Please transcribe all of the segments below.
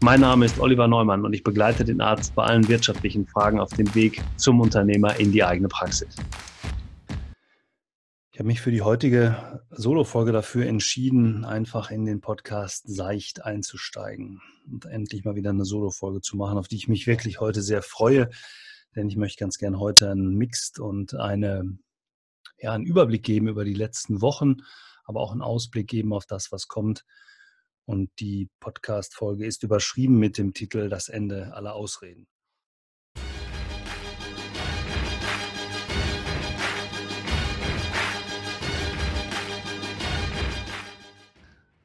Mein Name ist Oliver Neumann und ich begleite den Arzt bei allen wirtschaftlichen Fragen auf dem Weg zum Unternehmer in die eigene Praxis. Ich habe mich für die heutige Solo-Folge dafür entschieden, einfach in den Podcast seicht einzusteigen und endlich mal wieder eine Solo-Folge zu machen, auf die ich mich wirklich heute sehr freue, denn ich möchte ganz gern heute einen Mixed und eine, ja, einen Überblick geben über die letzten Wochen, aber auch einen Ausblick geben auf das, was kommt und die Podcast-Folge ist überschrieben mit dem Titel Das Ende aller Ausreden.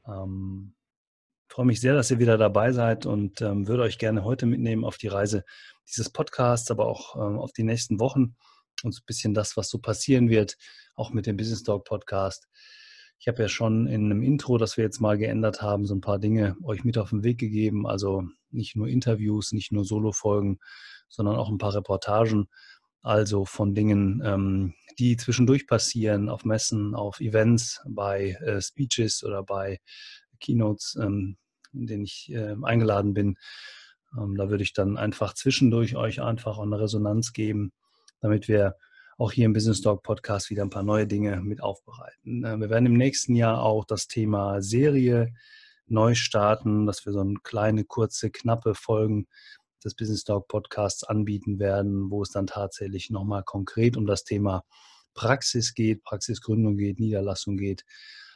Ähm, freue mich sehr, dass ihr wieder dabei seid und ähm, würde euch gerne heute mitnehmen auf die Reise dieses Podcasts, aber auch ähm, auf die nächsten Wochen und so ein bisschen das, was so passieren wird, auch mit dem Business Talk Podcast. Ich habe ja schon in einem Intro, das wir jetzt mal geändert haben, so ein paar Dinge euch mit auf den Weg gegeben. Also nicht nur Interviews, nicht nur Solo-Folgen, sondern auch ein paar Reportagen. Also von Dingen, ähm, die zwischendurch passieren, auf Messen, auf Events, bei äh, Speeches oder bei Keynotes, ähm, in denen ich äh, eingeladen bin. Ähm, da würde ich dann einfach zwischendurch euch einfach eine Resonanz geben, damit wir auch hier im Business Talk Podcast wieder ein paar neue Dinge mit aufbereiten. Äh, wir werden im nächsten Jahr auch das Thema Serie neu starten, dass wir so eine kleine, kurze, knappe Folgen des Business Talk Podcasts anbieten werden, wo es dann tatsächlich nochmal konkret um das Thema Praxis geht, Praxisgründung geht, Niederlassung geht.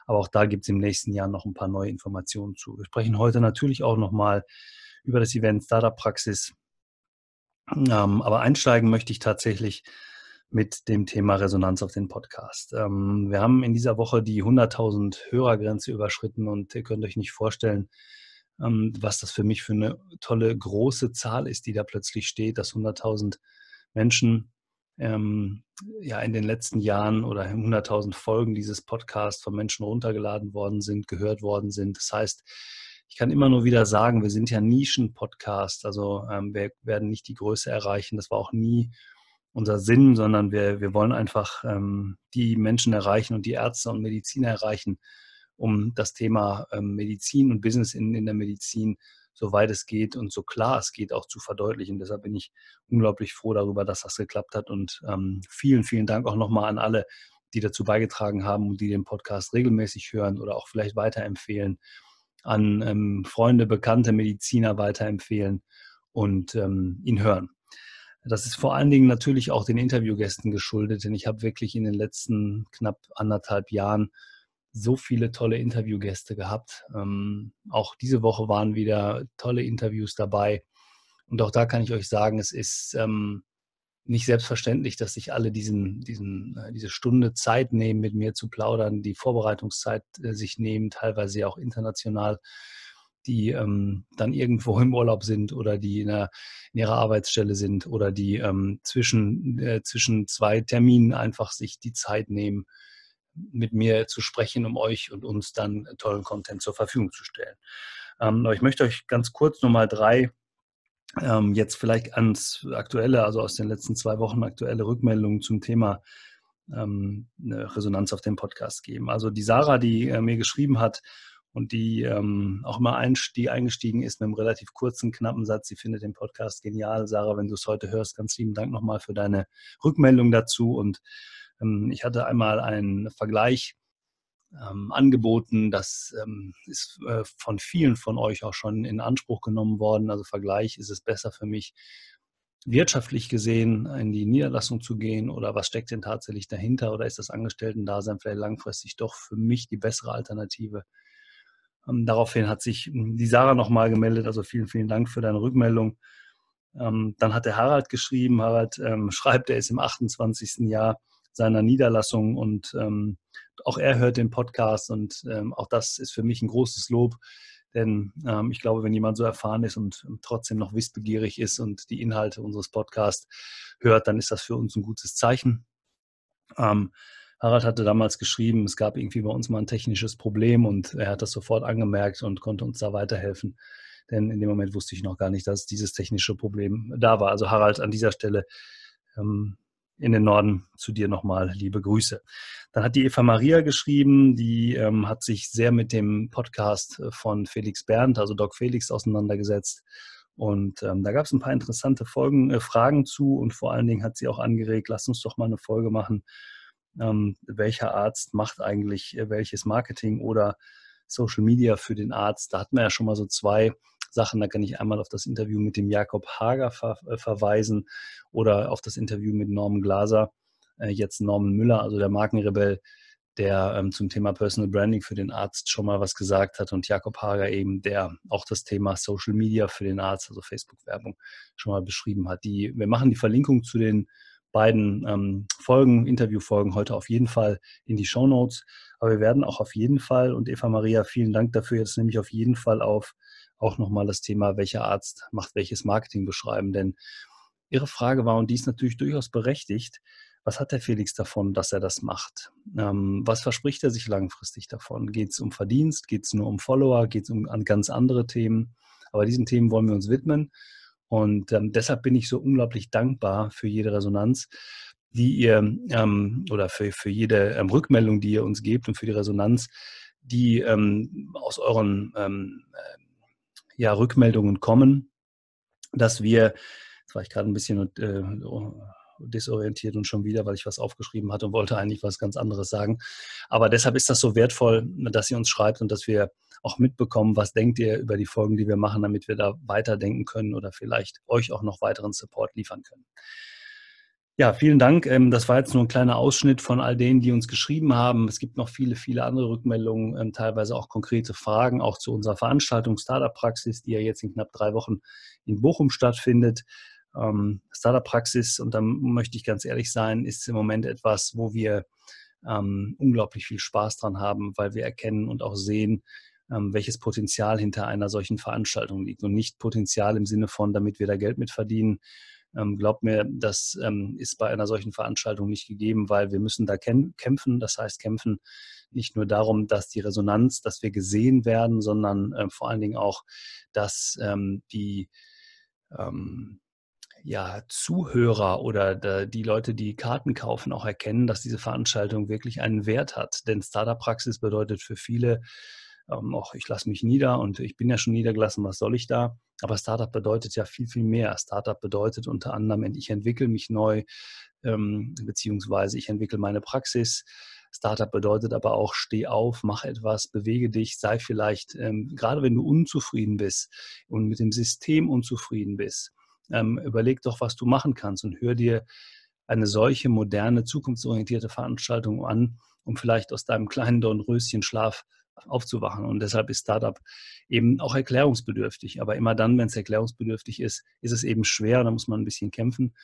Aber auch da gibt es im nächsten Jahr noch ein paar neue Informationen zu. Wir sprechen heute natürlich auch nochmal über das Event Startup Praxis. Ähm, aber einsteigen möchte ich tatsächlich mit dem Thema Resonanz auf den Podcast. Ähm, wir haben in dieser Woche die 100.000 Hörergrenze überschritten und ihr könnt euch nicht vorstellen, ähm, was das für mich für eine tolle große Zahl ist, die da plötzlich steht, dass 100.000 Menschen ähm, ja in den letzten Jahren oder 100.000 Folgen dieses Podcasts von Menschen runtergeladen worden sind, gehört worden sind. Das heißt, ich kann immer nur wieder sagen, wir sind ja Nischen-Podcast, also ähm, wir werden nicht die Größe erreichen. Das war auch nie unser Sinn, sondern wir, wir wollen einfach ähm, die Menschen erreichen und die Ärzte und Mediziner erreichen, um das Thema ähm, Medizin und Business in, in der Medizin, soweit es geht und so klar es geht, auch zu verdeutlichen. Deshalb bin ich unglaublich froh darüber, dass das geklappt hat. Und ähm, vielen, vielen Dank auch nochmal an alle, die dazu beigetragen haben und die den Podcast regelmäßig hören oder auch vielleicht weiterempfehlen, an ähm, Freunde, bekannte Mediziner weiterempfehlen und ähm, ihn hören. Das ist vor allen Dingen natürlich auch den Interviewgästen geschuldet, denn ich habe wirklich in den letzten knapp anderthalb Jahren so viele tolle Interviewgäste gehabt. Ähm, auch diese Woche waren wieder tolle Interviews dabei. Und auch da kann ich euch sagen, es ist ähm, nicht selbstverständlich, dass sich alle diesen, diesen, äh, diese Stunde Zeit nehmen, mit mir zu plaudern, die Vorbereitungszeit äh, sich nehmen, teilweise auch international die ähm, dann irgendwo im Urlaub sind oder die in, der, in ihrer Arbeitsstelle sind oder die ähm, zwischen, äh, zwischen zwei Terminen einfach sich die Zeit nehmen, mit mir zu sprechen, um euch und uns dann tollen Content zur Verfügung zu stellen. Ähm, ich möchte euch ganz kurz nochmal drei ähm, jetzt vielleicht ans aktuelle, also aus den letzten zwei Wochen aktuelle Rückmeldungen zum Thema ähm, Resonanz auf dem Podcast geben. Also die Sarah, die äh, mir geschrieben hat, und die ähm, auch immer einstieg, eingestiegen ist mit einem relativ kurzen, knappen Satz. Sie findet den Podcast genial. Sarah, wenn du es heute hörst, ganz lieben Dank nochmal für deine Rückmeldung dazu. Und ähm, ich hatte einmal einen Vergleich ähm, angeboten. Das ähm, ist äh, von vielen von euch auch schon in Anspruch genommen worden. Also Vergleich, ist es besser für mich, wirtschaftlich gesehen in die Niederlassung zu gehen oder was steckt denn tatsächlich dahinter oder ist das Angestellten-Dasein vielleicht langfristig doch für mich die bessere Alternative? Ähm, daraufhin hat sich hm, die Sarah nochmal gemeldet. Also vielen, vielen Dank für deine Rückmeldung. Ähm, dann hat der Harald geschrieben. Harald ähm, schreibt, er ist im 28. Jahr seiner Niederlassung und auch er hört den Podcast und auch das ist für mich ein großes Lob, Denn ich glaube, wenn jemand so erfahren ist und trotzdem noch wissbegierig ist und die Inhalte unseres Podcasts hört, dann ist das für uns ein gutes Zeichen. Ähm, Harald hatte damals geschrieben, es gab irgendwie bei uns mal ein technisches Problem und er hat das sofort angemerkt und konnte uns da weiterhelfen. Denn in dem Moment wusste ich noch gar nicht, dass dieses technische Problem da war. Also Harald, an dieser Stelle ähm, in den Norden zu dir nochmal liebe Grüße. Dann hat die Eva Maria geschrieben, die ähm, hat sich sehr mit dem Podcast von Felix Berndt, also Doc Felix, auseinandergesetzt. Und ähm, da gab es ein paar interessante Folgen, äh, Fragen zu und vor allen Dingen hat sie auch angeregt, lass uns doch mal eine Folge machen welcher Arzt macht eigentlich äh, welches Marketing oder Social Media für den Arzt. Da hatten wir ja schon mal so zwei Sachen. Da kann ich einmal auf das Interview mit dem Jakob Hager ver äh, verweisen oder auf das Interview mit Norman Glaser, äh, jetzt Norman Müller, also der Markenrebell, der ähm, zum Thema Personal Branding für den Arzt schon mal was gesagt hat und Jakob Hager eben, der auch das Thema Social Media für den Arzt, also Facebook-Werbung, schon mal beschrieben hat. Die, wir machen die Verlinkung zu den beiden ähm, Folgen, Interviewfolgen heute auf jeden Fall in die Show Notes. Aber wir werden auch auf jeden Fall, und Eva Maria, vielen Dank dafür, jetzt nehme ich auf jeden Fall auf, auch nochmal das Thema, welcher Arzt macht welches Marketing beschreiben. Denn Ihre Frage war, und die ist natürlich durchaus berechtigt, was hat der Felix davon, dass er das macht? Ähm, was verspricht er sich langfristig davon? Geht es um Verdienst? Geht es nur um Follower? Geht es um ganz andere Themen? Aber diesen Themen wollen wir uns widmen. Und ähm, deshalb bin ich so unglaublich dankbar für jede Resonanz, die ihr ähm, oder für, für jede ähm, Rückmeldung, die ihr uns gebt und für die Resonanz, die ähm, aus euren ähm, äh, ja, Rückmeldungen kommen, dass wir, jetzt war ich gerade ein bisschen äh, desorientiert und schon wieder, weil ich was aufgeschrieben hatte und wollte eigentlich was ganz anderes sagen. Aber deshalb ist das so wertvoll, dass ihr uns schreibt und dass wir auch mitbekommen, was denkt ihr über die Folgen, die wir machen, damit wir da weiterdenken können oder vielleicht euch auch noch weiteren Support liefern können. Ja, vielen Dank. Ähm, das war jetzt nur ein kleiner Ausschnitt von all denen, die uns geschrieben haben. Es gibt noch viele, viele andere Rückmeldungen, ähm, teilweise auch konkrete Fragen, auch zu unserer Veranstaltung Startup Praxis, die ja jetzt in knapp drei Wochen in Bochum stattfindet ähm, Startup-Praxis, und da möchte ich ganz ehrlich sein, ist im Moment etwas, wo wir ähm, unglaublich viel Spaß dran haben, weil wir erkennen und auch sehen, ähm, welches Potenzial hinter einer solchen Veranstaltung liegt. Und nicht Potenzial im Sinne von, damit wir da Geld mit verdienen. Ähm, glaubt mir, das ähm, ist bei einer solchen Veranstaltung nicht gegeben, weil wir müssen da kämpfen. Das heißt, kämpfen nicht nur darum, dass die Resonanz, dass wir gesehen werden, sondern äh, vor allen Dingen auch, dass ähm, die ähm, ja, Zuhörer oder die Leute, die Karten kaufen, auch erkennen, dass diese Veranstaltung wirklich einen Wert hat. Denn Startup-Praxis bedeutet für viele ähm, auch, ich lasse mich nieder und ich bin ja schon niedergelassen, was soll ich da? Aber Startup bedeutet ja viel, viel mehr. Startup bedeutet unter anderem, ich entwickle mich neu, ähm, beziehungsweise ich entwickle meine Praxis. Startup bedeutet aber auch, steh auf, mach etwas, bewege dich, sei vielleicht, ähm, gerade wenn du unzufrieden bist und mit dem System unzufrieden bist, ähm, überleg doch, was du machen kannst und hör dir eine solche moderne, zukunftsorientierte Veranstaltung an, um vielleicht aus deinem kleinen Dornröschenschlaf aufzuwachen. Und deshalb ist Startup eben auch erklärungsbedürftig. Aber immer dann, wenn es erklärungsbedürftig ist, ist es eben schwer. Da muss man ein bisschen kämpfen.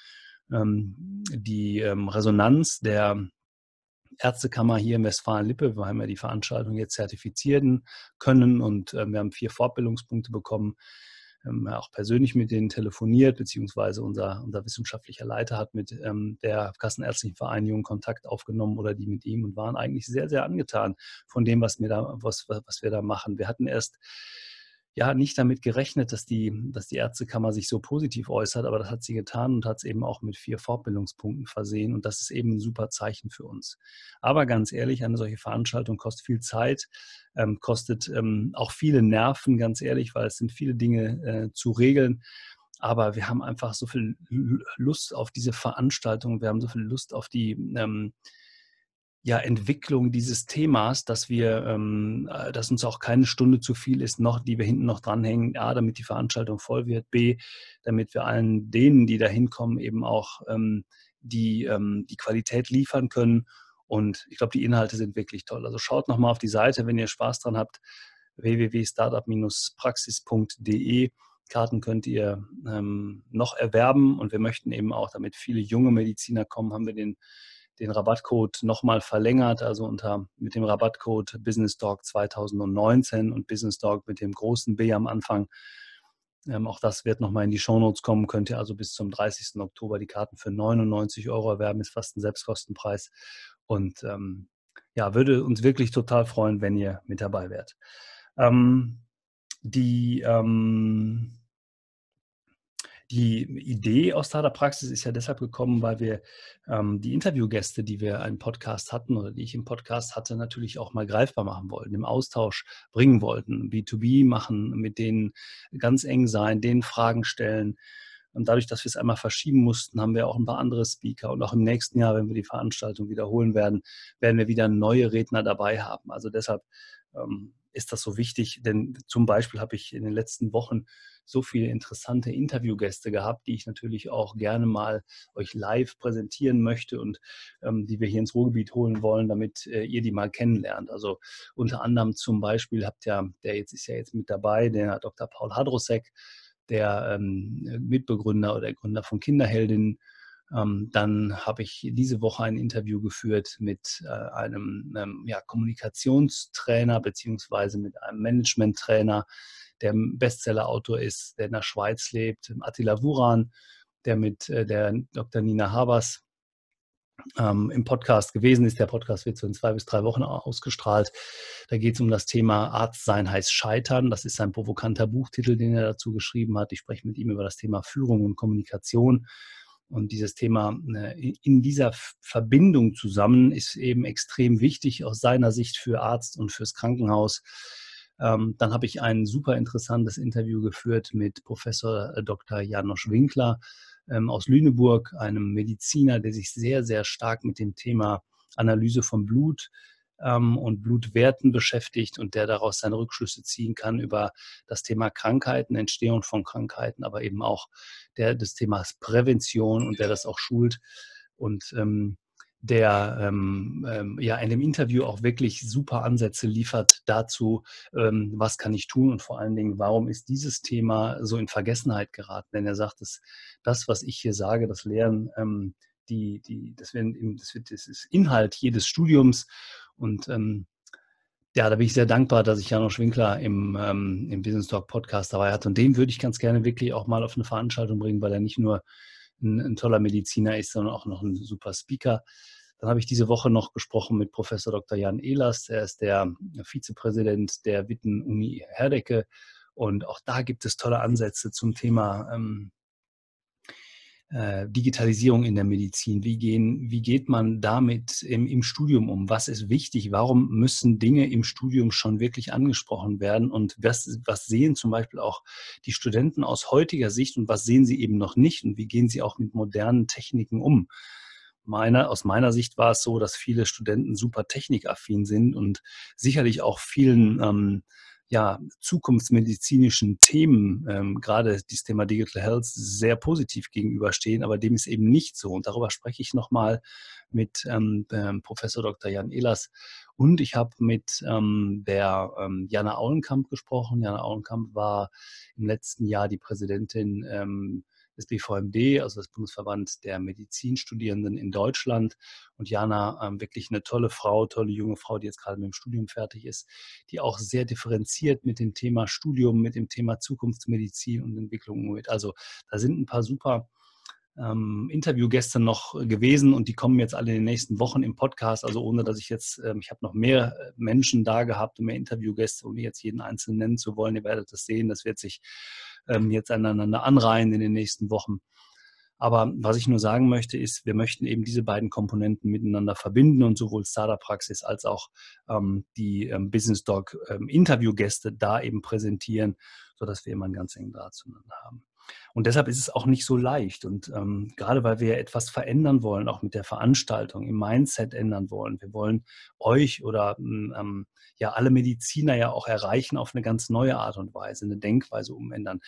Ähm, die ähm, Resonanz der Ärztekammer hier in Westfalen-Lippe, wir haben ja die Veranstaltung jetzt zertifizieren können und äh, wir haben vier Fortbildungspunkte bekommen auch persönlich mit denen telefoniert, beziehungsweise unser, unser wissenschaftlicher Leiter hat mit ähm, der Kassenärztlichen Vereinigung Kontakt aufgenommen oder die mit ihm und waren eigentlich sehr, sehr angetan von dem, was wir da, was, was wir da machen. Wir hatten erst ja nicht damit gerechnet, dass die, dass die Ärztekammer sich so positiv äußert, aber das hat sie getan und hat es eben auch mit vier Fortbildungspunkten versehen und das ist eben ein super Zeichen für uns. Aber ganz ehrlich, eine solche Veranstaltung kostet viel Zeit, ähm, kostet ähm, auch viele Nerven, ganz ehrlich, weil es sind viele Dinge äh, zu regeln. Aber wir haben einfach so viel Lust auf diese Veranstaltung, wir haben so viel Lust auf die ähm, ja, Entwicklung dieses Themas, dass wir, ähm, äh, dass uns auch keine Stunde zu viel ist, noch, die wir hinten noch dranhängen, A, damit die Veranstaltung voll wird, B, damit wir allen denen, die da hinkommen, eben auch ähm, die, ähm, die Qualität liefern können. Und ich glaube, die Inhalte sind wirklich toll. Also schaut nochmal auf die Seite, wenn ihr Spaß dran habt, www.startup-praxis.de. Karten könnt ihr ähm, noch erwerben und wir möchten eben auch, damit viele junge Mediziner kommen, haben wir den den Rabattcode nochmal verlängert, also unter mit dem Rabattcode Business Talk 2019 und Business Talk mit dem großen B am Anfang. Ähm, auch das wird nochmal in die Shownotes kommen. Könnt ihr also bis zum 30. Oktober die Karten für 99 Euro erwerben, ist fast ein Selbstkostenpreis. Und ähm, ja, würde uns wirklich total freuen, wenn ihr mit dabei wärt. Ähm, die ähm, die Idee aus Startup Praxis ist ja deshalb gekommen, weil wir ähm, die Interviewgäste, die wir einen Podcast hatten oder die ich im Podcast hatte, natürlich auch mal greifbar machen wollten, im Austausch bringen wollten, B2B machen, mit denen ganz eng sein, denen Fragen stellen. Und dadurch, dass wir es einmal verschieben mussten, haben wir auch ein paar andere Speaker. Und auch im nächsten Jahr, wenn wir die Veranstaltung wiederholen werden, werden wir wieder neue Redner dabei haben. Also deshalb ähm, ist das so wichtig, denn zum Beispiel habe ich in den letzten Wochen so viele interessante Interviewgäste gehabt, die ich natürlich auch gerne mal euch live präsentieren möchte und ähm, die wir hier ins Ruhrgebiet holen wollen, damit äh, ihr die mal kennenlernt. Also unter anderem zum Beispiel habt ja, der jetzt ist ja jetzt mit dabei, der Dr. Paul Hadrosek, der ähm, Mitbegründer oder Gründer von Kinderheldinnen. Ähm, dann habe ich diese Woche ein Interview geführt mit äh, einem ähm, ja, Kommunikationstrainer beziehungsweise mit einem Managementtrainer, der Bestseller-Autor ist, der in der Schweiz lebt, Attila Wuran, der mit äh, der Dr. Nina Habers ähm, im Podcast gewesen ist. Der Podcast wird so in zwei bis drei Wochen ausgestrahlt. Da geht es um das Thema Arzt sein heißt Scheitern. Das ist ein provokanter Buchtitel, den er dazu geschrieben hat. Ich spreche mit ihm über das Thema Führung und Kommunikation. Und dieses Thema äh, in dieser Verbindung zusammen ist eben extrem wichtig aus seiner Sicht für Arzt und fürs Krankenhaus. Ähm, dann habe ich ein super interessantes Interview geführt mit Professor äh, Dr. Janosch Winkler ähm, aus Lüneburg, einem Mediziner, der sich sehr, sehr stark mit dem Thema Analyse von Blut ähm, und Blutwerten beschäftigt und der daraus seine Rückschlüsse ziehen kann über das Thema Krankheiten, Entstehung von Krankheiten, aber eben auch der des Themas Prävention und der das auch schult. Und ähm, der ähm, ähm, ja in dem Interview auch wirklich super Ansätze liefert dazu, ähm, was kann ich tun und vor allen Dingen, warum ist dieses Thema so in Vergessenheit geraten? Denn er sagt, dass das, was ich hier sage, das Lehren, ähm, die, die, das, wird, das, wird, das ist Inhalt jedes Studiums und ähm, ja, da bin ich sehr dankbar, dass ich Janosch Winkler im, ähm, im Business Talk Podcast dabei hatte. Und den würde ich ganz gerne wirklich auch mal auf eine Veranstaltung bringen, weil er nicht nur ein, ein toller Mediziner ist, sondern auch noch ein super Speaker. Dann habe ich diese Woche noch gesprochen mit Professor Dr. Jan Ehlers. Er ist der Vizepräsident der Witten-Uni Herdecke. Und auch da gibt es tolle Ansätze zum Thema ähm, äh, Digitalisierung in der Medizin. Wie, gehen, wie geht man damit im, im, Studium um? Was ist wichtig? Warum müssen Dinge im Studium schon wirklich angesprochen werden? Und was, was sehen zum Beispiel auch die Studenten aus heutiger Sicht und was sehen sie eben noch nicht? Und wie gehen sie auch mit modernen Techniken um? Meine, aus meiner Sicht war es so, dass viele Studenten super technikaffin sind und sicherlich auch vielen ähm, ja, zukunftsmedizinischen Themen, ähm, gerade dieses Thema Digital Health, sehr positiv gegenüberstehen, aber dem ist eben nicht so. Und darüber spreche ich nochmal mit ähm, ähm, Professor Dr. Jan Ehlers. Und ich habe mit ähm, der ähm, Jana Aulenkamp gesprochen. Jana Aulenkamp war im letzten Jahr die Präsidentin ähm, des BVMD, also das Bundesverband der Medizinstudierenden in Deutschland. Und Jana, ähm, wirklich eine tolle Frau, tolle junge Frau, die jetzt gerade mit dem Studium fertig ist, die auch sehr differenziert mit dem Thema Studium, mit dem Thema Zukunftsmedizin und Entwicklung umgeht. Also da sind ein paar super ähm, Interviewgäste noch gewesen und die kommen jetzt alle in den nächsten Wochen im Podcast. Also ohne dass ich jetzt, ähm, ich habe noch mehr äh, Menschen da gehabt und mehr Interviewgäste, ohne jetzt jeden einzelnen nennen zu wollen. Ihr werdet das sehen. Das wird sich ähm, jetzt aneinander anreihen in den nächsten Wochen. Aber was ich nur sagen möchte, ist, wir möchten eben diese beiden Komponenten miteinander verbinden und sowohl Startup-Praxis als auch ähm, die ähm, Business Dog ähm, Interviewgäste da eben präsentieren, sodass wir immer einen ganz engen Draht zueinander haben. Und deshalb ist es auch nicht so leicht. Und ähm, gerade weil wir etwas verändern wollen, auch mit der Veranstaltung, im Mindset ändern wollen. Wir wollen euch oder hm, ähm, ja alle Mediziner ja auch erreichen auf eine ganz neue Art und Weise, eine Denkweise umändern.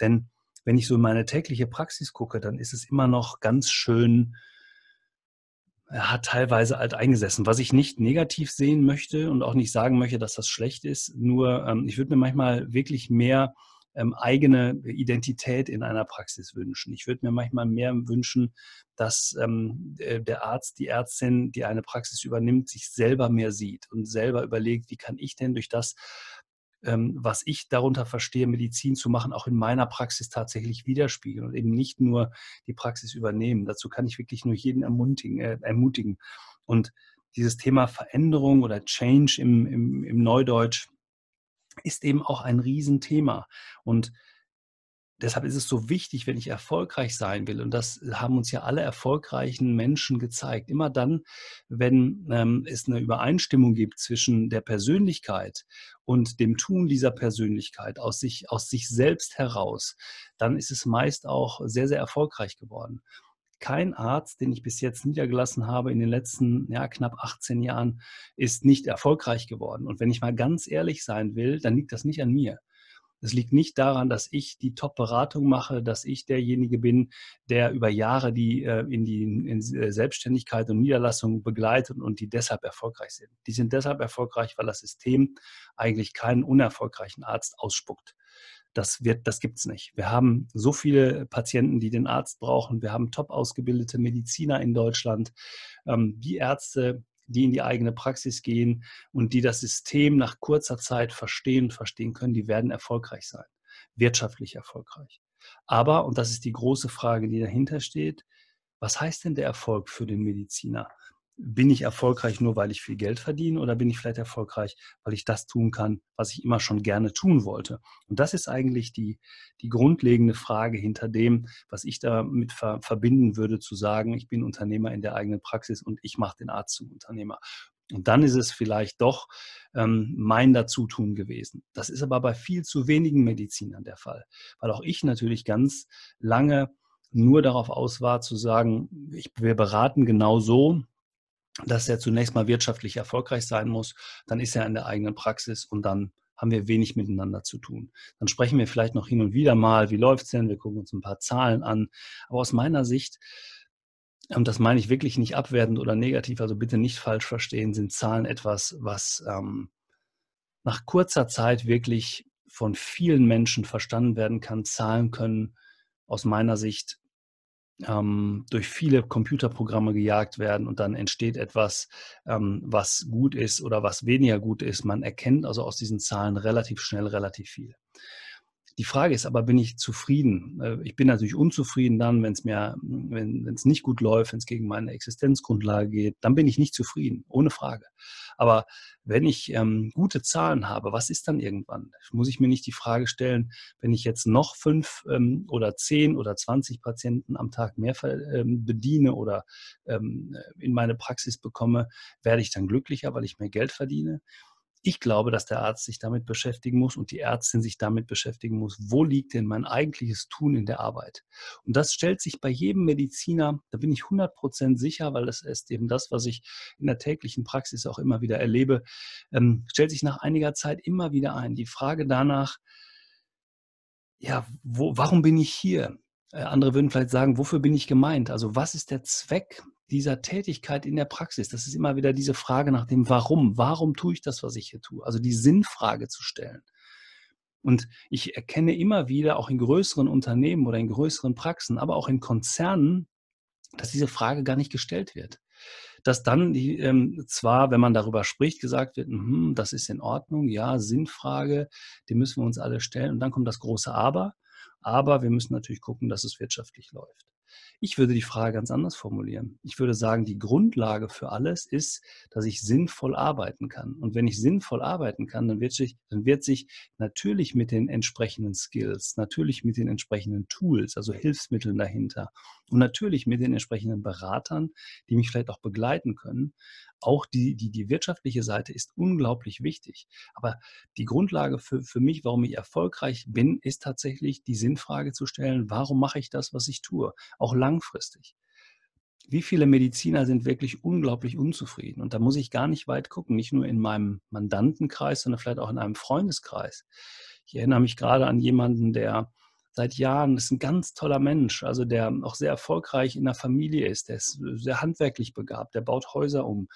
Denn wenn ich so in meine tägliche Praxis gucke, dann ist es immer noch ganz schön, hat teilweise alt eingesessen, was ich nicht negativ sehen möchte und auch nicht sagen möchte, dass das schlecht ist. Nur ähm, ich würde mir manchmal wirklich mehr ähm, eigene Identität in einer Praxis wünschen. Ich würde mir manchmal mehr wünschen, dass ähm, der Arzt, die Ärztin, die eine Praxis übernimmt, sich selber mehr sieht und selber überlegt, wie kann ich denn durch das, ähm, was ich darunter verstehe, Medizin zu machen, auch in meiner Praxis tatsächlich widerspiegeln und eben nicht nur die Praxis übernehmen. Dazu kann ich wirklich nur jeden ermutigen. Äh, ermutigen. Und dieses Thema Veränderung oder Change im, im, im Neudeutsch ist eben auch ein Riesenthema. Und deshalb ist es so wichtig, wenn ich erfolgreich sein will, und das haben uns ja alle erfolgreichen Menschen gezeigt, immer dann, wenn ähm, es eine Übereinstimmung gibt zwischen der Persönlichkeit und dem Tun dieser Persönlichkeit aus sich, aus sich selbst heraus, dann ist es meist auch sehr, sehr erfolgreich geworden kein Arzt, den ich bis jetzt niedergelassen habe in den letzten ja, knapp 18 Jahren, ist nicht erfolgreich geworden. Und wenn ich mal ganz ehrlich sein will, dann liegt das nicht an mir. Es liegt nicht daran, dass ich die Top-Beratung mache, dass ich derjenige bin, der über Jahre die äh, in die in äh, Selbstständigkeit und Niederlassung begleitet und die deshalb erfolgreich sind. Die sind deshalb erfolgreich, weil das System eigentlich keinen unerfolgreichen Arzt ausspuckt. Das, wird, das gibt es nicht. Wir haben so viele Patienten, die den Arzt brauchen. Wir haben top ausgebildete Mediziner in Deutschland. Ähm, die Ärzte, die in die eigene Praxis gehen und die das System nach kurzer Zeit verstehen verstehen können, die werden erfolgreich sein, wirtschaftlich erfolgreich. Aber, und das ist die große Frage, die dahinter steht, was heißt denn der Erfolg für den Mediziner? Bin ich erfolgreich nur, weil ich viel Geld verdiene oder bin ich vielleicht erfolgreich, weil ich das tun kann, was ich immer schon gerne tun wollte? Und das ist eigentlich die, die grundlegende Frage hinter dem, was ich damit ver verbinden würde, zu sagen, ich bin Unternehmer in der eigenen Praxis und ich mache den Arzt zum Unternehmer. Und dann ist es vielleicht doch ähm, mein Dazutun gewesen. Das ist aber bei viel zu wenigen Medizinern der Fall, weil auch ich natürlich ganz lange nur darauf aus war zu sagen, ich, wir beraten genau so, dass er zunächst mal wirtschaftlich erfolgreich sein muss, dann ist er in der eigenen Praxis und dann haben wir wenig miteinander zu tun. Dann sprechen wir vielleicht noch hin und wieder mal, wie läuft es denn? Wir gucken uns ein paar Zahlen an. Aber aus meiner Sicht, und das meine ich wirklich nicht abwertend oder negativ, also bitte nicht falsch verstehen, sind Zahlen etwas, was ähm, nach kurzer Zeit wirklich von vielen Menschen verstanden werden kann. Zahlen können aus meiner Sicht ähm, durch viele Computerprogramme gejagt werden und dann entsteht etwas, ähm, was gut ist oder was weniger gut ist. Man erkennt also aus diesen Zahlen relativ schnell relativ viel. Die Frage ist aber, bin ich zufrieden? Äh, ich bin natürlich unzufrieden dann, wenn es mir, wenn es nicht gut läuft, wenn es gegen meine Existenzgrundlage geht, dann bin ich nicht zufrieden, ohne Frage. Aber wenn ich ähm, gute Zahlen habe, was ist dann irgendwann? Muss ich mir nicht die Frage stellen, wenn ich jetzt noch fünf ähm, oder zehn oder zwanzig Patienten am Tag mehr ähm, bediene oder ähm, in meine Praxis bekomme, werde ich dann glücklicher, weil ich mehr Geld verdiene? Ich glaube, dass der Arzt sich damit beschäftigen muss und die Ärztin sich damit beschäftigen muss, wo liegt denn mein eigentliches Tun in der Arbeit? Und das stellt sich bei jedem Mediziner, da bin ich 100 Prozent sicher, weil das ist eben das, was ich in der täglichen Praxis auch immer wieder erlebe, ähm, stellt sich nach einiger Zeit immer wieder ein. Die Frage danach, ja, wo, warum bin ich hier? Äh, andere würden vielleicht sagen, wofür bin ich gemeint? Also was ist der Zweck dieser Tätigkeit in der Praxis? Das ist immer wieder diese Frage nach dem Warum. Warum tue ich das, was ich hier tue? Also die Sinnfrage zu stellen. Und ich erkenne immer wieder, auch in größeren Unternehmen oder in größeren Praxen, aber auch in Konzernen, dass diese Frage gar nicht gestellt wird. Dass dann die, ähm, zwar, wenn man darüber spricht, gesagt wird, mh, das ist in Ordnung, ja, Sinnfrage, die müssen wir uns alle stellen. Und dann kommt das große Aber. Aber wir müssen natürlich gucken, dass es wirtschaftlich läuft. Ich würde die Frage ganz anders formulieren. Ich würde sagen, die Grundlage für alles ist, dass ich sinnvoll arbeiten kann. Und wenn ich sinnvoll arbeiten kann, dann wird sich, dann wird sich natürlich mit den entsprechenden Skills, natürlich mit den entsprechenden Tools, also Hilfsmitteln dahinter und natürlich mit den entsprechenden Beratern, die mich vielleicht auch begleiten können, auch die, die, die wirtschaftliche Seite ist unglaublich wichtig. Aber die Grundlage für, für mich, warum ich erfolgreich bin, ist tatsächlich die Sinnfrage zu stellen, warum mache ich das, was ich tue, auch langfristig. Wie viele Mediziner sind wirklich unglaublich unzufrieden? Und da muss ich gar nicht weit gucken, nicht nur in meinem Mandantenkreis, sondern vielleicht auch in einem Freundeskreis. Ich erinnere mich gerade an jemanden, der seit Jahren, ist ein ganz toller Mensch, also der auch sehr erfolgreich in der Familie ist, der ist sehr handwerklich begabt, der baut Häuser um.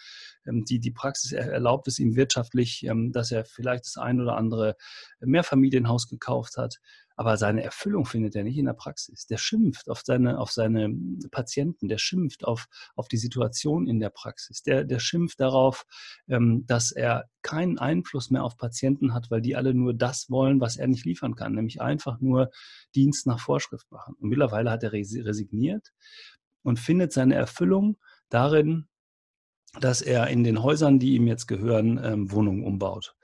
Ähm, die, die Praxis erlaubt es ihm wirtschaftlich, ähm, dass er vielleicht das ein oder andere Mehrfamilienhaus gekauft hat. Aber seine Erfüllung findet er nicht in der Praxis. Der schimpft auf seine, auf seine Patienten, der schimpft auf, auf die Situation in der Praxis, der, der schimpft darauf, ähm, dass er keinen Einfluss mehr auf Patienten hat, weil die alle nur das wollen, was er nicht liefern kann, nämlich einfach nur Dienst nach Vorschrift machen. Und mittlerweile hat er resigniert und findet seine Erfüllung darin, dass er in den Häusern, die ihm jetzt gehören, ähm, Wohnungen umbaut.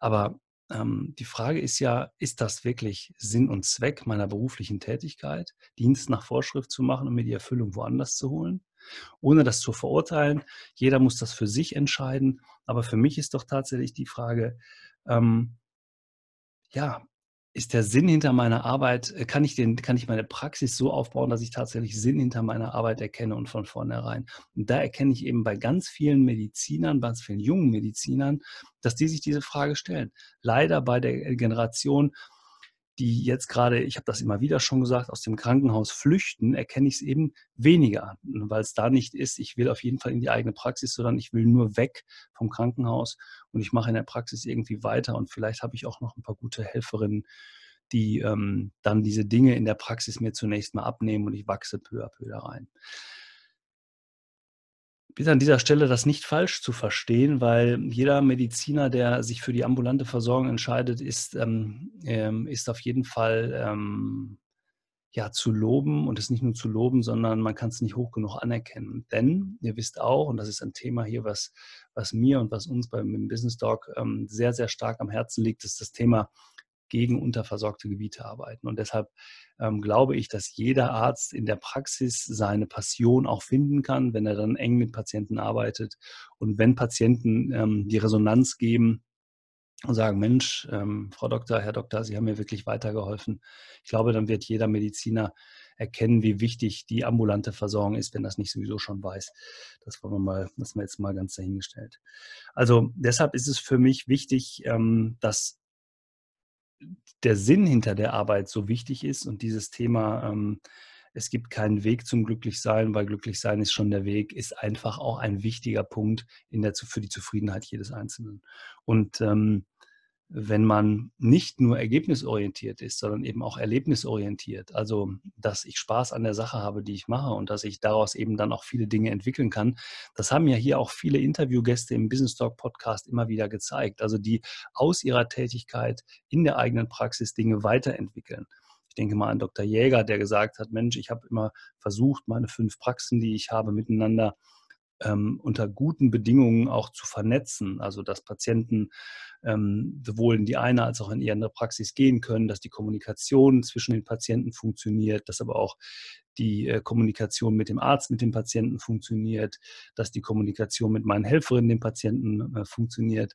Aber ähm, die Frage ist ja, ist das wirklich Sinn und Zweck meiner beruflichen Tätigkeit, Dienst nach Vorschrift zu machen und mir die Erfüllung woanders zu holen? Ohne das zu verurteilen, jeder muss das für sich entscheiden. Aber für mich ist doch tatsächlich die Frage, ähm, ja, ist der Sinn hinter meiner Arbeit, äh, kann ich, den, kann ich meine Praxis so aufbauen, dass ich tatsächlich Sinn hinter meiner Arbeit erkenne und von vornherein. Und da erkenne ich eben bei ganz vielen Medizinern, bei ganz vielen jungen Medizinern, dass die sich diese Frage stellen. Leider bei der Generation, die jetzt gerade, ich habe das immer wieder schon gesagt, aus dem Krankenhaus flüchten, erkenne ich es eben weniger, weil es da nicht ist, ich will auf jeden Fall in die eigene Praxis, sondern ich will nur weg vom Krankenhaus und ich mache in der Praxis irgendwie weiter und vielleicht habe ich auch noch ein paar gute Helferinnen, die ähm, dann diese Dinge in der Praxis mir zunächst mal abnehmen und ich wachse peu à peu da rein. Bitte an dieser Stelle das nicht falsch zu verstehen, weil jeder Mediziner, der sich für die ambulante Versorgung entscheidet, ist, ähm, ähm ist auf jeden Fall ähm, ja, zu loben und es nicht nur zu loben, sondern man kann es nicht hoch genug anerkennen. Denn ihr wisst auch, und das ist ein Thema hier, was, was mir und was uns beim Business Talk ähm, sehr, sehr stark am Herzen liegt, ist das Thema gegen unterversorgte Gebiete arbeiten. Und deshalb ähm, glaube ich, dass jeder Arzt in der Praxis seine Passion auch finden kann, wenn er dann eng mit Patienten arbeitet und wenn Patienten ähm, die Resonanz geben, und sagen, Mensch, ähm, Frau Doktor, Herr Doktor, Sie haben mir wirklich weitergeholfen. Ich glaube, dann wird jeder Mediziner erkennen, wie wichtig die ambulante Versorgung ist, wenn das nicht sowieso schon weiß. Das wollen wir mal, das wir jetzt mal ganz dahingestellt. Also deshalb ist es für mich wichtig, ähm, dass der Sinn hinter der Arbeit so wichtig ist und dieses Thema, ähm, es gibt keinen Weg zum Glücklichsein, weil Glücklichsein ist schon der Weg, ist einfach auch ein wichtiger Punkt in der, für die Zufriedenheit jedes Einzelnen. Und ähm, wenn man nicht nur ergebnisorientiert ist, sondern eben auch erlebnisorientiert. Also, dass ich Spaß an der Sache habe, die ich mache und dass ich daraus eben dann auch viele Dinge entwickeln kann. Das haben ja hier auch viele Interviewgäste im Business Talk Podcast immer wieder gezeigt. Also, die aus ihrer Tätigkeit in der eigenen Praxis Dinge weiterentwickeln. Ich denke mal an Dr. Jäger, der gesagt hat, Mensch, ich habe immer versucht, meine fünf Praxen, die ich habe, miteinander ähm, unter guten Bedingungen auch zu vernetzen, also dass Patienten ähm, sowohl in die eine als auch in die andere Praxis gehen können, dass die Kommunikation zwischen den Patienten funktioniert, dass aber auch die äh, Kommunikation mit dem Arzt, mit dem Patienten funktioniert, dass die Kommunikation mit meinen Helferinnen, dem Patienten äh, funktioniert.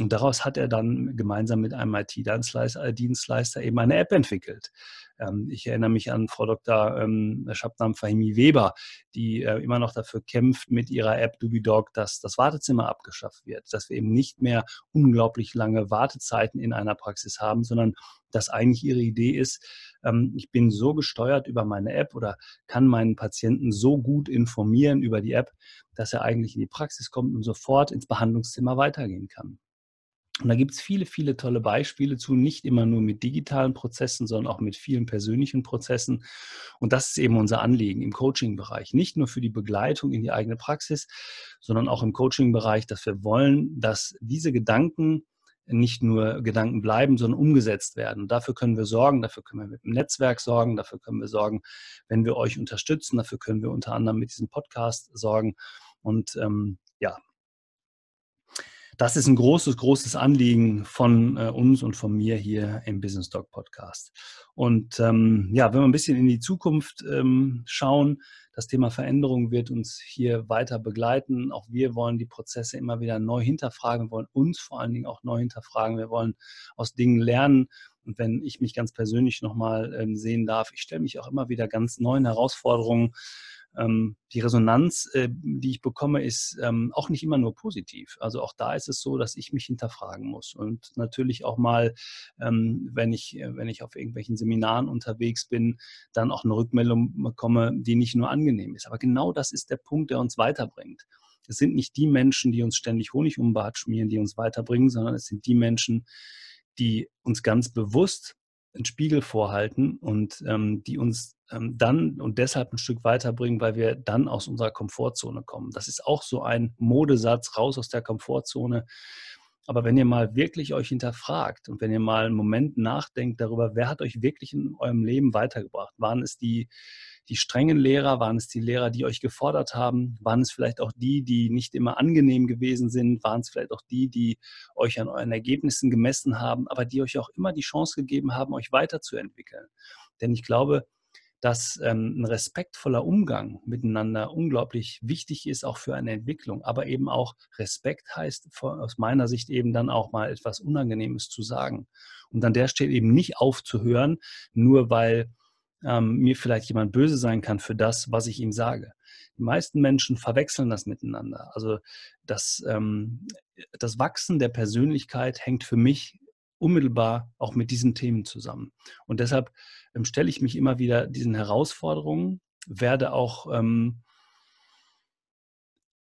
Und daraus hat er dann gemeinsam mit einem IT-Dienstleister eben eine App entwickelt. Ähm, ich erinnere mich an Frau Dr. Ähm, Shabnam Fahimi Weber, die äh, immer noch dafür kämpft mit ihrer App Dubidog, dass das Wartezimmer abgeschafft wird, dass wir eben nicht mehr unglaublich lange Wartezeiten in einer Praxis haben, sondern dass eigentlich ihre Idee ist, ähm, ich bin so gesteuert über meine App oder kann meinen Patienten so gut informieren über die App, dass er eigentlich in die Praxis kommt und sofort ins Behandlungszimmer weitergehen kann. Und da gibt es viele, viele tolle Beispiele zu, nicht immer nur mit digitalen Prozessen, sondern auch mit vielen persönlichen Prozessen. Und das ist eben unser Anliegen im Coaching-Bereich. Nicht nur für die Begleitung in die eigene Praxis, sondern auch im Coaching-Bereich, dass wir wollen, dass diese Gedanken nicht nur Gedanken bleiben, sondern umgesetzt werden. Und dafür können wir sorgen, dafür können wir mit dem Netzwerk sorgen, dafür können wir sorgen, wenn wir euch unterstützen, dafür können wir unter anderem mit diesem Podcast sorgen. Und ähm, ja, das ist ein großes, großes Anliegen von äh, uns und von mir hier im Business Talk Podcast. Und ähm, ja, wenn wir ein bisschen in die Zukunft ähm, schauen, das Thema Veränderung wird uns hier weiter begleiten. Auch wir wollen die Prozesse immer wieder neu hinterfragen, wir wollen uns vor allen Dingen auch neu hinterfragen. Wir wollen aus Dingen lernen. Und wenn ich mich ganz persönlich nochmal ähm, sehen darf, ich stelle mich auch immer wieder ganz neuen Herausforderungen die Resonanz, äh, die ich bekomme, ist ähm, auch nicht immer nur positiv. Also auch da ist es so, dass ich mich hinterfragen muss und natürlich auch mal, ähm, wenn ich wenn ich auf irgendwelchen Seminaren unterwegs bin, dann auch eine Rückmeldung bekomme, die nicht nur angenehm ist. Aber genau das ist der Punkt, der uns weiterbringt. Es sind nicht die Menschen, die uns ständig Honig um den Bart schmieren, die uns weiterbringen, sondern es sind die Menschen, die uns ganz bewusst einen Spiegel vorhalten und ähm, die uns ähm, dann und deshalb ein Stück weiterbringen, weil wir dann aus unserer Komfortzone kommen. Das ist auch so ein Modesatz, raus aus der Komfortzone. Aber wenn ihr mal wirklich euch hinterfragt und wenn ihr mal einen Moment nachdenkt darüber, wer hat euch wirklich in eurem Leben weitergebracht? Waren es die, die strengen Lehrer? Waren es die Lehrer, die euch gefordert haben? Waren es vielleicht auch die, die nicht immer angenehm gewesen sind? Waren es vielleicht auch die, die euch an euren Ergebnissen gemessen haben, aber die euch auch immer die Chance gegeben haben, euch weiterzuentwickeln? Denn ich glaube, dass ähm, ein respektvoller Umgang miteinander unglaublich wichtig ist, auch für eine Entwicklung. Aber eben auch Respekt heißt aus meiner Sicht eben dann auch mal etwas Unangenehmes zu sagen. Und an der Stelle eben nicht aufzuhören, nur weil ähm, mir vielleicht jemand böse sein kann für das, was ich ihm sage. Die meisten Menschen verwechseln das miteinander. Also das, ähm, das Wachsen der Persönlichkeit hängt für mich unmittelbar auch mit diesen Themen zusammen. Und deshalb ähm, stelle ich mich immer wieder diesen Herausforderungen, werde auch ähm,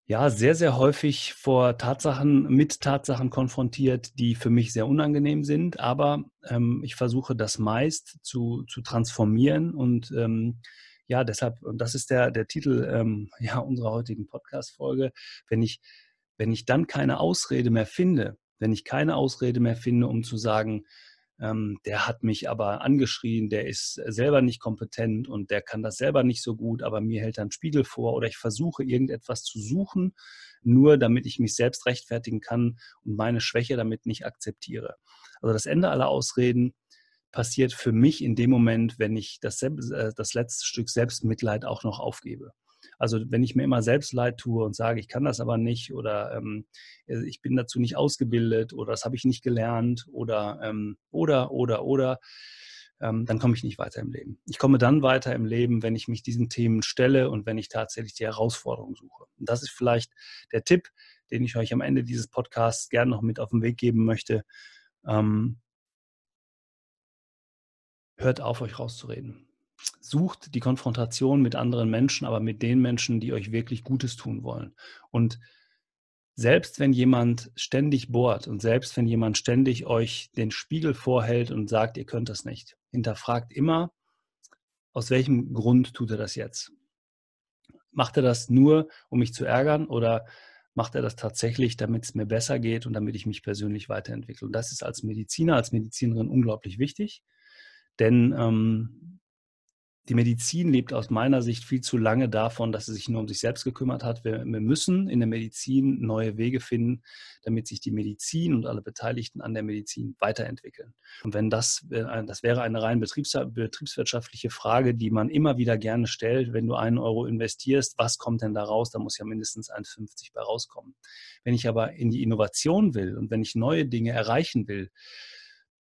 ja sehr, sehr häufig vor Tatsachen, mit Tatsachen konfrontiert, die für mich sehr unangenehm sind. Aber ähm, ich versuche das meist zu, zu transformieren und ähm, ja, deshalb, und das ist der, der Titel ähm, ja, unserer heutigen Podcast-Folge, wenn ich, wenn ich dann keine Ausrede mehr finde, wenn ich keine Ausrede mehr finde, um zu sagen, ähm, der hat mich aber angeschrien, der ist selber nicht kompetent und der kann das selber nicht so gut, aber mir hält er einen Spiegel vor oder ich versuche irgendetwas zu suchen, nur damit ich mich selbst rechtfertigen kann und meine Schwäche damit nicht akzeptiere. Also das Ende aller Ausreden passiert für mich in dem Moment, wenn ich das, äh, das letzte Stück Selbstmitleid auch noch aufgebe. Also wenn ich mir immer selbst leid tue und sage, ich kann das aber nicht oder ähm, äh, ich bin dazu nicht ausgebildet oder das habe ich nicht gelernt oder ähm, oder oder oder, ähm, dann komme ich nicht weiter im Leben. Ich komme dann weiter im Leben, wenn ich mich diesen Themen stelle und wenn ich tatsächlich die Herausforderung suche. Und das ist vielleicht der Tipp, den ich euch am Ende dieses Podcasts gerne noch mit auf den Weg geben möchte. Ähm, hört auf, euch rauszureden sucht die Konfrontation mit anderen Menschen, aber mit den Menschen, die euch wirklich Gutes tun wollen. Und selbst wenn jemand ständig bohrt und selbst wenn jemand ständig euch den Spiegel vorhält und sagt, ihr könnt das nicht, hinterfragt immer, aus welchem Grund tut er das jetzt? Macht er das nur, um mich zu ärgern oder macht er das tatsächlich, damit es mir besser geht und damit ich mich persönlich weiterentwickle? Und das ist als Mediziner, als Medizinerin unglaublich wichtig, denn ähm, die Medizin lebt aus meiner Sicht viel zu lange davon, dass sie sich nur um sich selbst gekümmert hat. Wir, wir, müssen in der Medizin neue Wege finden, damit sich die Medizin und alle Beteiligten an der Medizin weiterentwickeln. Und wenn das, äh, das wäre eine rein betriebs, betriebswirtschaftliche Frage, die man immer wieder gerne stellt, wenn du einen Euro investierst, was kommt denn da raus? Da muss ja mindestens 1,50 bei rauskommen. Wenn ich aber in die Innovation will und wenn ich neue Dinge erreichen will,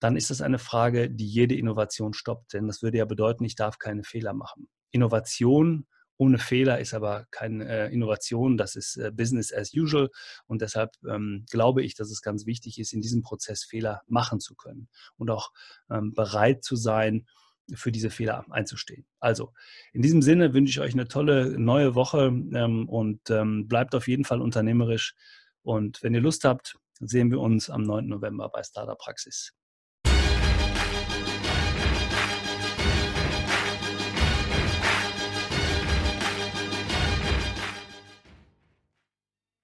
dann ist es eine Frage, die jede Innovation stoppt. Denn das würde ja bedeuten, ich darf keine Fehler machen. Innovation ohne Fehler ist aber keine äh, Innovation, das ist äh, Business as usual. Und deshalb ähm, glaube ich, dass es ganz wichtig ist, in diesem Prozess Fehler machen zu können und auch ähm, bereit zu sein, für diese Fehler einzustehen. Also, in diesem Sinne wünsche ich euch eine tolle neue Woche ähm, und ähm, bleibt auf jeden Fall unternehmerisch. Und wenn ihr Lust habt, sehen wir uns am 9. November bei Startup Praxis.